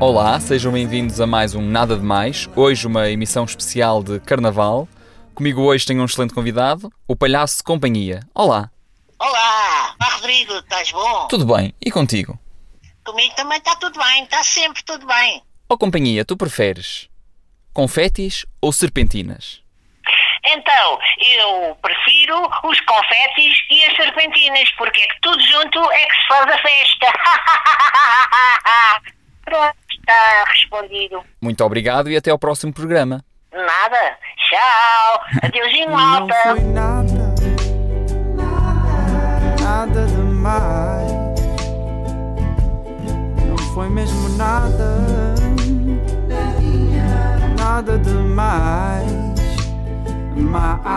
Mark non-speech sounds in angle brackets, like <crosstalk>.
Olá, sejam bem-vindos a mais um Nada de Mais. Hoje uma emissão especial de Carnaval. Comigo hoje tenho um excelente convidado, o Palhaço de Companhia. Olá. Olá, Olá Rodrigo, estás bom? Tudo bem, e contigo? Comigo também está tudo bem, está sempre tudo bem. Ó Companhia, tu preferes confetis ou serpentinas? Então, eu prefiro os confetes e as serpentinas, porque é que tudo junto é que se faz a festa. <laughs> Está respondido. Muito obrigado e até ao próximo programa. Nada. Tchau. Adeusinho, malta. Não foi nada, nada demais. Não foi mesmo nada, nada demais. Mais.